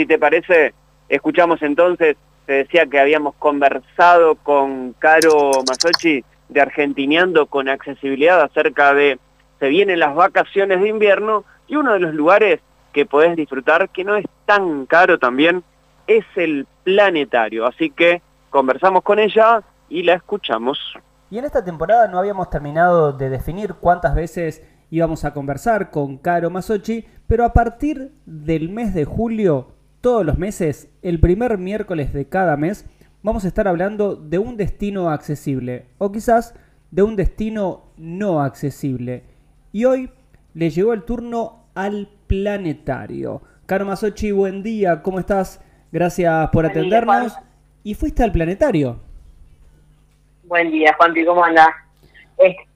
Si te parece, escuchamos entonces, te decía que habíamos conversado con Caro Masochi de Argentineando con accesibilidad acerca de se vienen las vacaciones de invierno y uno de los lugares que podés disfrutar que no es tan caro también es el planetario. Así que conversamos con ella y la escuchamos. Y en esta temporada no habíamos terminado de definir cuántas veces íbamos a conversar con Caro Masochi, pero a partir del mes de julio todos los meses, el primer miércoles de cada mes, vamos a estar hablando de un destino accesible o quizás de un destino no accesible. Y hoy le llegó el turno al planetario. Caro Masochi, buen día, ¿cómo estás? Gracias por atendernos. ¿Y fuiste al planetario? Buen día, Juanpi, ¿cómo andás?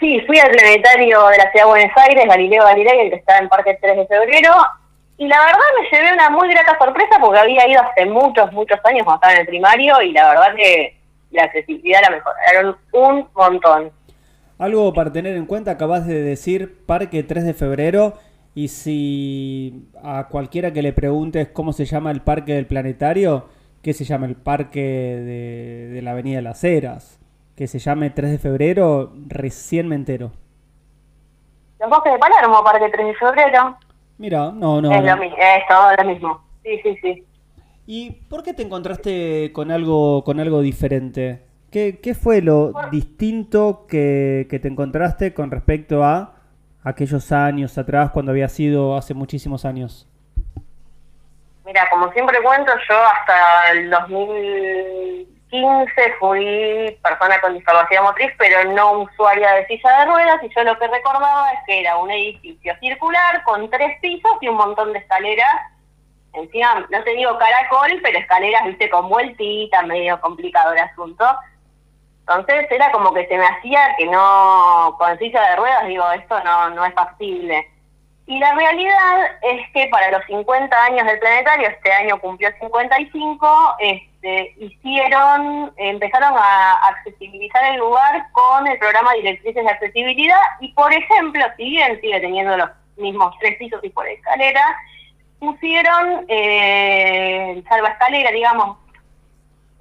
sí, fui al planetario de la ciudad de Buenos Aires, Galileo Galilei, el que está en Parque 3 de Febrero, y la verdad me llevé una muy grata sorpresa porque había ido hace muchos, muchos años cuando estaba en el primario y la verdad que la accesibilidad la mejoraron un montón. Algo para tener en cuenta, acabas de decir Parque 3 de Febrero y si a cualquiera que le preguntes cómo se llama el Parque del Planetario, ¿qué se llama el Parque de, la Avenida de las Heras? Que se llame 3 de Febrero, recién me entero. Los bosques de Palermo, Parque 3 de Febrero. Mira, no, no. Es, Lo, es todo lo mismo. Sí, sí, sí. ¿Y por qué te encontraste con algo, con algo diferente? ¿Qué, qué fue lo distinto que, que, te encontraste con respecto a aquellos años atrás, cuando había sido hace muchísimos años? Mira, como siempre cuento, yo hasta el 2000 15 fui persona con discapacidad motriz, pero no usuaria de silla de ruedas, y yo lo que recordaba es que era un edificio circular con tres pisos y un montón de escaleras. Encima, no te digo caracol, pero escaleras, viste, con vueltita, medio complicado el asunto. Entonces era como que se me hacía que no, con silla de ruedas, digo, esto no, no es factible. Y la realidad es que para los 50 años del planetario, este año cumplió 55, este, hicieron, empezaron a accesibilizar el lugar con el programa Directrices de Accesibilidad y, por ejemplo, si bien sigue teniendo los mismos tres pisos y por escalera, pusieron eh, salva escalera, digamos,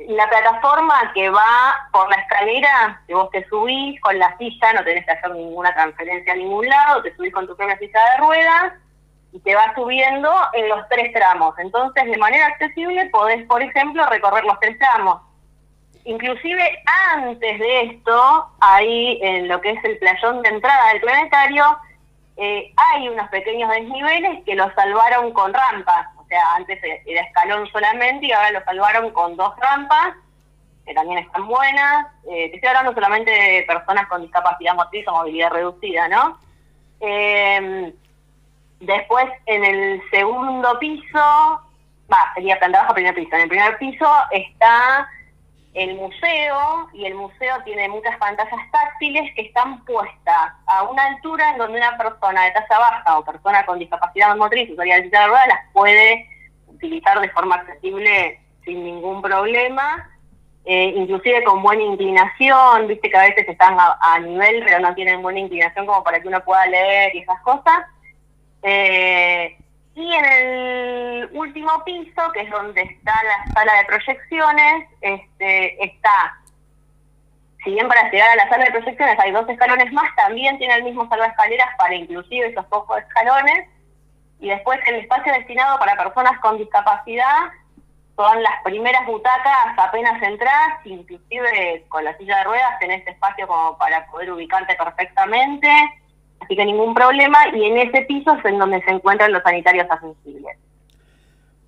la plataforma que va por la escalera, que vos te subís con la silla, no tenés que hacer ninguna transferencia a ningún lado, te subís con tu propia silla de ruedas y te vas subiendo en los tres tramos. Entonces, de manera accesible, podés, por ejemplo, recorrer los tres tramos. Inclusive antes de esto, ahí en lo que es el playón de entrada del planetario, eh, hay unos pequeños desniveles que los salvaron con rampas sea, antes era escalón solamente y ahora lo salvaron con dos rampas, que también están buenas. Eh, te estoy hablando solamente de personas con discapacidad motriz o movilidad reducida, ¿no? Em, después, en el segundo piso, va, sería planta baja, primer piso. En el primer piso está el museo y el museo tiene muchas pantallas táctiles que están puestas a una altura en donde una persona de talla baja o persona con discapacidad motriz, usuaria de rueda, las puede utilizar de forma accesible sin ningún problema, eh, inclusive con buena inclinación, viste que a veces están a, nivel pero no tienen buena inclinación como para que uno pueda leer y esas cosas. Eh, y en el último piso, que es donde está la sala de proyecciones, este, está, si bien para llegar a la sala de proyecciones hay dos escalones más, también tiene el mismo salva escaleras para inclusive esos pocos escalones. Y después el espacio destinado para personas con discapacidad son las primeras butacas apenas entras, inclusive con la silla de ruedas tenés espacio como para poder ubicarte perfectamente así que ningún problema, y en ese piso es en donde se encuentran los sanitarios accesibles.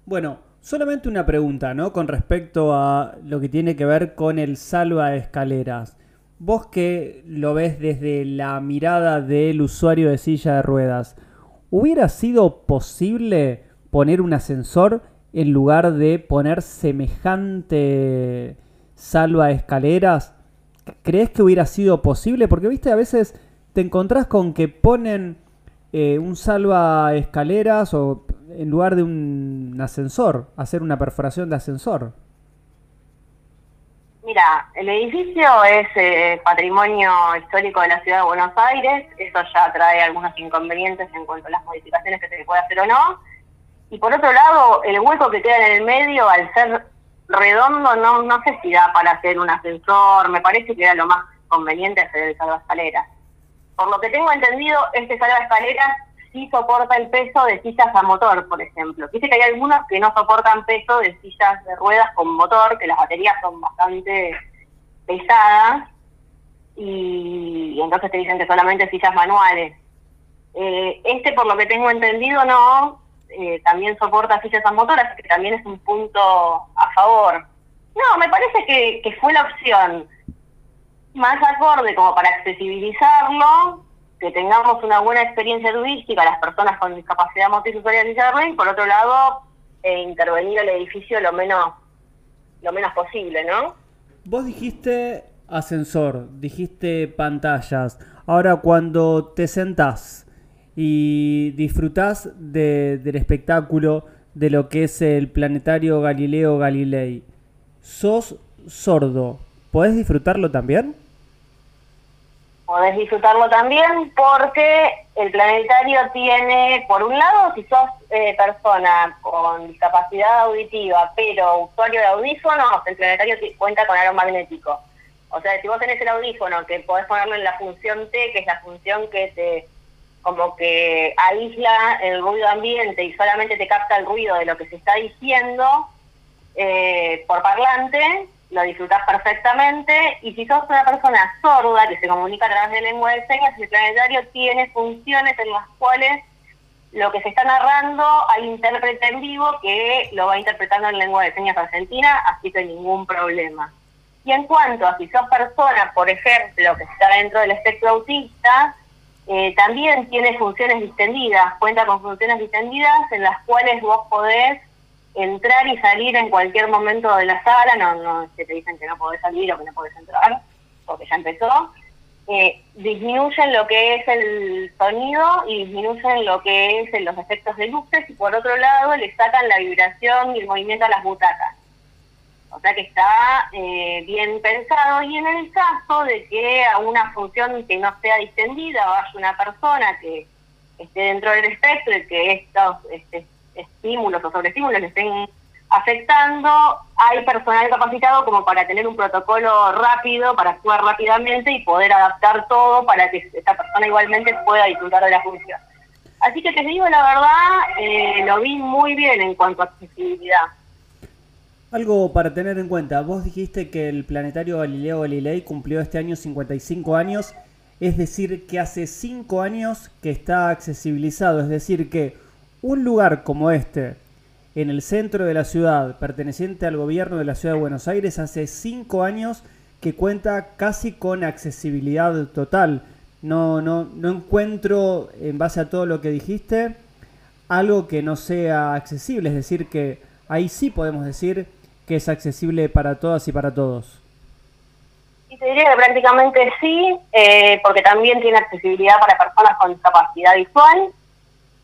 Bueno, solamente una pregunta, ¿no? Con respecto a lo que tiene que ver con el salva escaleras. Vos que lo ves desde la mirada del usuario de silla de ruedas, ¿hubiera sido posible poner un ascensor en lugar de poner semejante salva escaleras? ¿Crees que hubiera sido posible? Porque, viste, a veces te encontrás con que ponen eh, un salva escaleras o en lugar de un ascensor, hacer una perforación de ascensor. Mira, el edificio es eh, patrimonio histórico de la ciudad de Buenos Aires, eso ya trae algunos inconvenientes en cuanto a las modificaciones que se puede hacer o no. Y por otro lado, el hueco que queda en el medio, al ser redondo, no, no sé si da para hacer un ascensor, me parece que era lo más conveniente hacer el salvaescaleras. Por lo que tengo entendido, este salvaescaleras sí soporta el peso de sillas a motor, por ejemplo. Dice que hay algunos que no soportan peso de sillas de ruedas con motor, que las baterías son bastante pesadas, y, entonces te dicen que solamente sillas manuales. Eh, este, por lo que tengo entendido, no, eh, también soporta sillas a motor, así que también es un punto a favor. No, me parece que fue la opción más acorde como para accesibilizarlo, que tengamos una buena experiencia turística las personas con discapacidad motriz y por otro lado, eh, intervenir el edificio lo menos, lo menos posible, ¿no? Vos dijiste ascensor, dijiste pantallas. Ahora cuando te sentás y disfrutás del espectáculo de lo que es el planetario Galileo Galilei, sos sordo, ¿podés disfrutarlo también? Podés disfrutarlo también porque el planetario tiene, por un lado, si sos eh, persona con discapacidad auditiva, pero usuario de audífonos, el planetario cuenta con aro magnético. O sea, si vos tenés el audífono, que podés ponerlo en la función T, que es la función que te como que aísla el ruido ambiente y solamente te capta el ruido de lo que se está diciendo eh, por parlante, lo disfrutas perfectamente y si sos una persona sorda que se comunica a través de lengua de señas, el planetario tiene funciones en las cuales lo que se está narrando hay intérprete en vivo que lo va interpretando en lengua de señas argentina, así que ningún problema. Y en cuanto a si sos persona, por ejemplo, que está dentro del espectro autista, eh, también tiene funciones distendidas, cuenta con funciones distendidas en las cuales vos podés entrar y salir en cualquier momento de la sala, no, no que te dicen que no podés salir o que no podés entrar, porque ya empezó, eh, disminuyen lo que es el sonido y disminuyen lo que es los efectos de luces y por otro lado le sacan la vibración y el movimiento a las butacas. O sea que está eh, bien pensado y en el caso de que a una función que no sea distendida vaya una persona que esté dentro del espectro y que estos este, estímulos o sobreestímulos le estén afectando, hay personal capacitado como para tener un protocolo rápido, para actuar rápidamente y poder adaptar todo para que esta persona igualmente pueda disfrutar de la función. Así que te digo la verdad, eh, lo vi muy bien en cuanto a accesibilidad. Algo para tener en cuenta, vos dijiste que el planetario Galileo Galilei cumplió este año 55 años, es decir, que hace 5 años que está accesibilizado, es decir, que un lugar como este, en el centro de la ciudad, perteneciente al gobierno de la ciudad de Buenos Aires, hace cinco años que cuenta casi con accesibilidad total. No, no, no encuentro, en base a todo lo que dijiste, algo que no sea accesible. Es decir, que ahí sí podemos decir que es accesible para todas y para todos. Y te diría que prácticamente sí, eh, porque también tiene accesibilidad para personas con discapacidad visual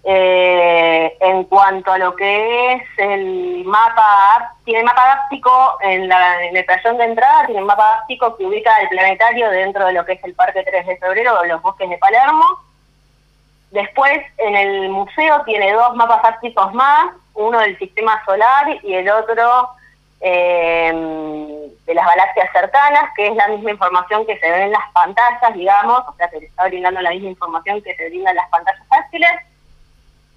eh, en cuanto a lo que es el mapa, tiene mapa áptico en, la, en el playón de entrada, tiene un mapa áptico que ubica el planetario dentro de lo que es el Parque 3 de Febrero o los bosques de Palermo. Después, en el museo tiene dos mapas ápticos más, uno del sistema solar y el otro eh, de las galaxias cercanas, que es la misma información que se ve en las pantallas, digamos, o sea, se le está brindando la misma información que se brinda en las pantallas táctiles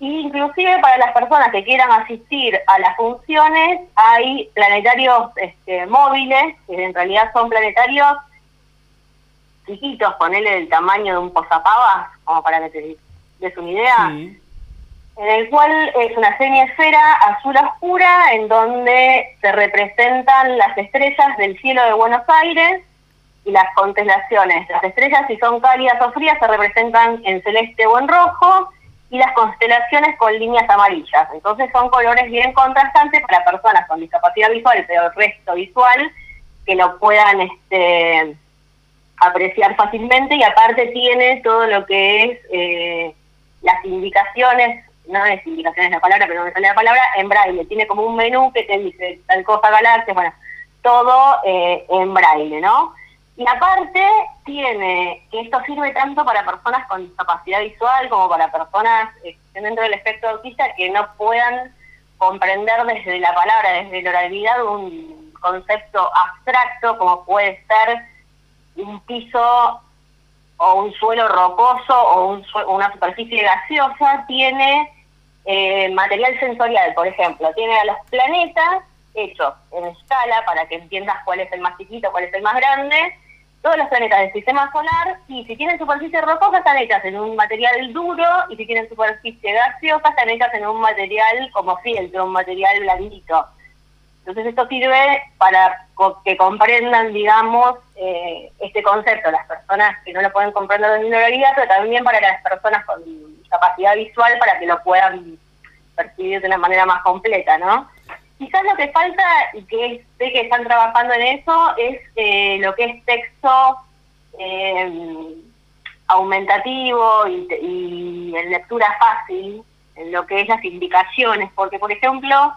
Inclusive para las personas que quieran asistir a las funciones, hay planetarios este, móviles, que en realidad son planetarios chiquitos, ponele el tamaño de un posapavas, como para que te des una idea, en el cual es una semiesfera azul oscura en donde se representan las estrellas del cielo de Buenos Aires y las constelaciones. Las estrellas, si son cálidas o frías, se representan en celeste o en rojo, y las constelaciones con líneas amarillas. Entonces son colores bien contrastantes para personas con discapacidad visual, pero el resto visual, que lo puedan este, apreciar fácilmente y aparte tiene todo lo que es eh, las indicaciones, no es indicaciones la palabra, pero no me sale la palabra, en braille. Tiene como un menú que te dice tal cosa, galaxia, bueno, todo eh, en braille, ¿no? Y aparte tiene, que esto sirve tanto para personas con discapacidad visual como para personas que estén dentro del espectro autista que no puedan comprender desde la palabra, desde la oralidad, un concepto abstracto como puede ser un piso o un suelo rocoso o un una superficie gaseosa, tiene eh, material sensorial, por ejemplo, tiene a los planetas hechos en escala para que entiendas cuál es el más chiquito, cuál es el más grande, todos los planetas del sistema solar, y si tienen superficie rocosa están hechas en un material duro, y si tienen superficie gaseosa están hechas en un material como fieltro, un material blandito. Entonces esto sirve para que comprendan, digamos, eh, este concepto, las personas que no lo pueden comprender de realidad, pero también para las personas con capacidad visual para que lo puedan percibir de una manera más completa, ¿no? Quizás lo que falta, y que sé que están trabajando en eso, es eh, lo que es texto eh, aumentativo y, en lectura fácil, en lo que es las indicaciones, porque por ejemplo,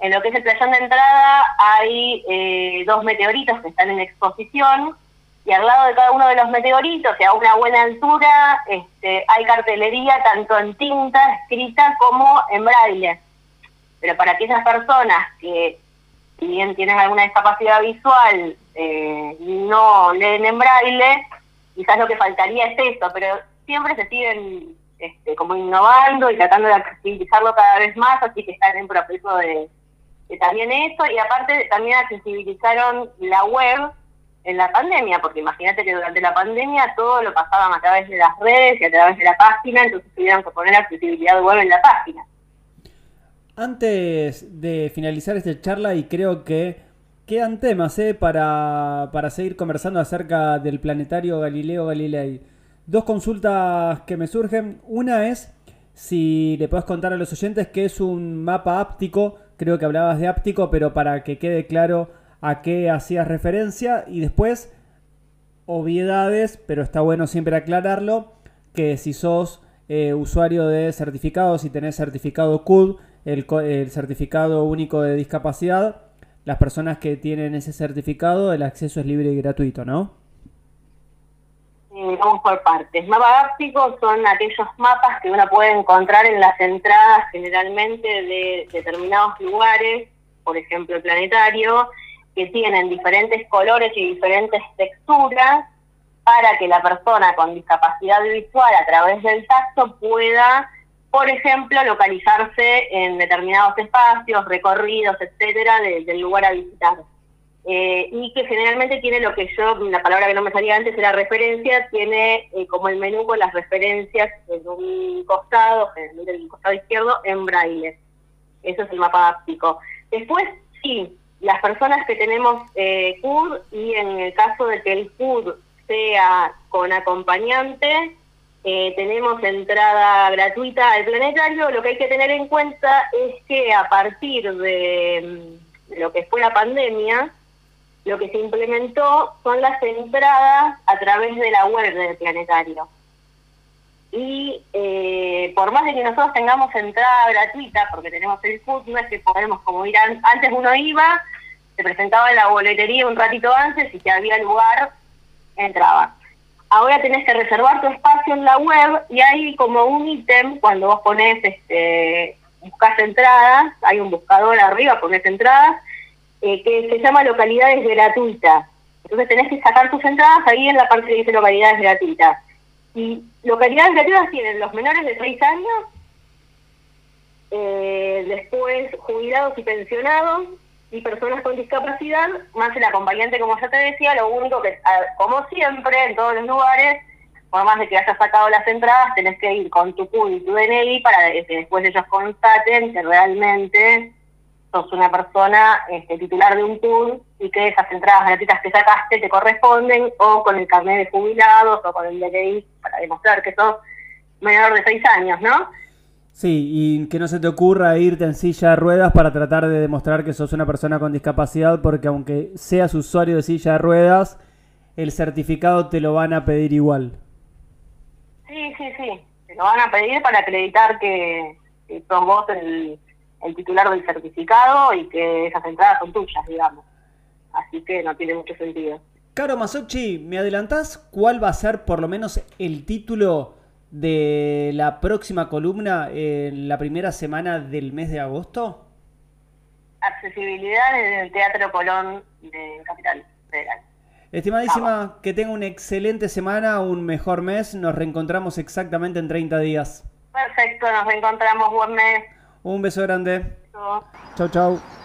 en lo que es el playón de entrada hay eh, dos meteoritos que están en exposición y al lado de cada uno de los meteoritos y a una buena altura este, hay cartelería tanto en tinta escrita como en braille pero para aquellas personas que, si bien tienen alguna discapacidad visual, eh, no leen en braille, quizás lo que faltaría es eso, pero siempre se siguen este, como innovando y tratando de accesibilizarlo cada vez más, así que están en proceso de, de también eso, y aparte también accesibilizaron la web en la pandemia, porque imagínate que durante la pandemia todo lo pasaban a través de las redes y a través de la página, entonces tuvieron que poner accesibilidad web en la página. Antes de finalizar esta charla, y creo que quedan temas ¿eh? para, para seguir conversando acerca del planetario Galileo Galilei. Dos consultas que me surgen. Una es si le puedes contar a los oyentes que es un mapa áptico. Creo que hablabas de áptico, pero para que quede claro a qué hacías referencia. Y después, obviedades, pero está bueno siempre aclararlo, que si sos eh, usuario de certificados, si tenés certificado CUD, el, certificado único de discapacidad, las personas que tienen ese certificado, el acceso es libre y gratuito, ¿no? vamos por partes. Mapas ápticos son aquellos mapas que uno puede encontrar en las entradas generalmente de determinados lugares, por ejemplo el planetario, que tienen diferentes colores y diferentes texturas para que la persona con discapacidad visual a través del tacto pueda por ejemplo, localizarse en determinados espacios, recorridos, etcétera, del lugar a visitar. Eh, y que generalmente tiene lo que yo, la palabra que no me salía antes era referencia, tiene eh, como el menú con las referencias en un costado, en el costado izquierdo, en braille. Eso es el mapa áptico. Después, sí, las personas que tenemos eh, CUD y en el caso de que el CUD sea con acompañante, eh, tenemos entrada gratuita al planetario. Lo que hay que tener en cuenta es que a partir de, mm, lo que fue la pandemia, lo que se implementó son las entradas a través de la web del planetario. Y eh, por más de que nosotros tengamos entrada gratuita, porque tenemos el food, no es que podemos, como ir antes uno iba, se presentaba en la boletería un ratito antes y si había lugar, entraba ahora tenés que reservar tu espacio en la web y hay como un ítem cuando vos pones, este, buscas entradas, hay un buscador arriba, pones entradas, eh, que se llama localidades gratuitas. Entonces tenés que sacar tus entradas ahí en la parte que dice localidades gratuitas. Y localidades gratuitas tienen los menores de 6 años, eh, después jubilados y pensionados, y personas con discapacidad, más el acompañante, como ya te decía, lo único que, como siempre, en todos los lugares, por más de que hayas sacado las entradas, tenés que ir con tu CUD y tu DNI para que después ellos constaten que realmente sos una persona este, titular de un CUD y que esas entradas gratuitas que sacaste te corresponden, o con el carnet de jubilados, o con el DNI, para demostrar que sos menor de seis años, ¿no? Sí, y que no se te ocurra irte en silla de ruedas para tratar de demostrar que sos una persona con discapacidad, porque aunque seas usuario de silla de ruedas, el certificado te lo van a pedir igual. Sí, sí, sí, te lo van a pedir para acreditar que, sos vos el, el titular del certificado y que esas entradas son tuyas, digamos. Así que no tiene mucho sentido. Caro Masochi, ¿me adelantás cuál va a ser por lo menos el título de la próxima columna en la primera semana del mes de agosto? accesibilidad en el Teatro Colón de Capital Federal. Estimadísima, que tenga una excelente semana, un mejor mes. Nos reencontramos exactamente en 30 días. Perfecto, nos reencontramos. Buen mes. Un beso grande. Chau, chau.